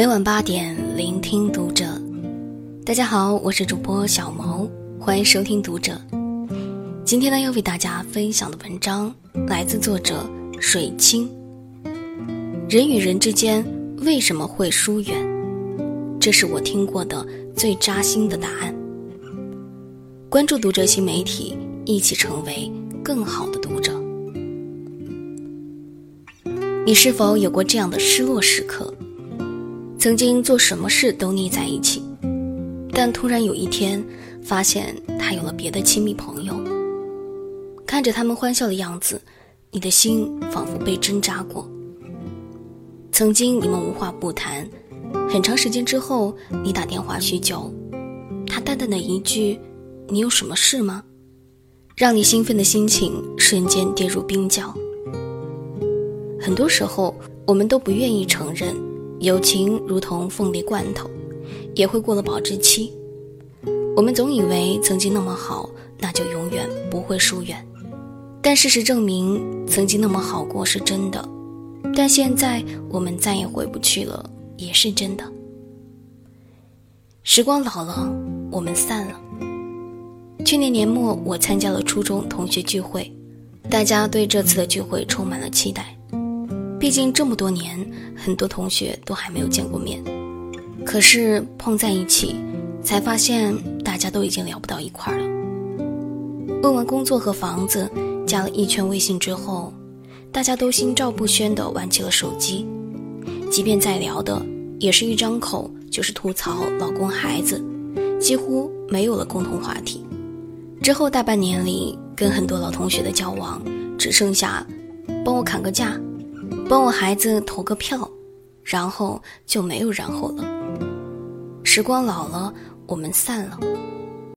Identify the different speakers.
Speaker 1: 每晚八点，聆听读者。大家好，我是主播小毛，欢迎收听读者。今天呢，要为大家分享的文章来自作者水清。人与人之间为什么会疏远？这是我听过的最扎心的答案。关注读者新媒体，一起成为更好的读者。你是否有过这样的失落时刻？曾经做什么事都腻在一起，但突然有一天，发现他有了别的亲密朋友。看着他们欢笑的样子，你的心仿佛被针扎过。曾经你们无话不谈，很长时间之后，你打电话叙旧，他淡淡的一句：“你有什么事吗？”让你兴奋的心情瞬间跌入冰窖。很多时候，我们都不愿意承认。友情如同凤梨罐头，也会过了保质期。我们总以为曾经那么好，那就永远不会疏远。但事实证明，曾经那么好过是真的，但现在我们再也回不去了，也是真的。时光老了，我们散了。去年年末，我参加了初中同学聚会，大家对这次的聚会充满了期待。毕竟这么多年，很多同学都还没有见过面，可是碰在一起，才发现大家都已经聊不到一块儿了。问完工作和房子，加了一圈微信之后，大家都心照不宣地玩起了手机，即便再聊的，也是一张口就是吐槽老公孩子，几乎没有了共同话题。之后大半年里，跟很多老同学的交往，只剩下帮我砍个价。帮我孩子投个票，然后就没有然后了。时光老了，我们散了。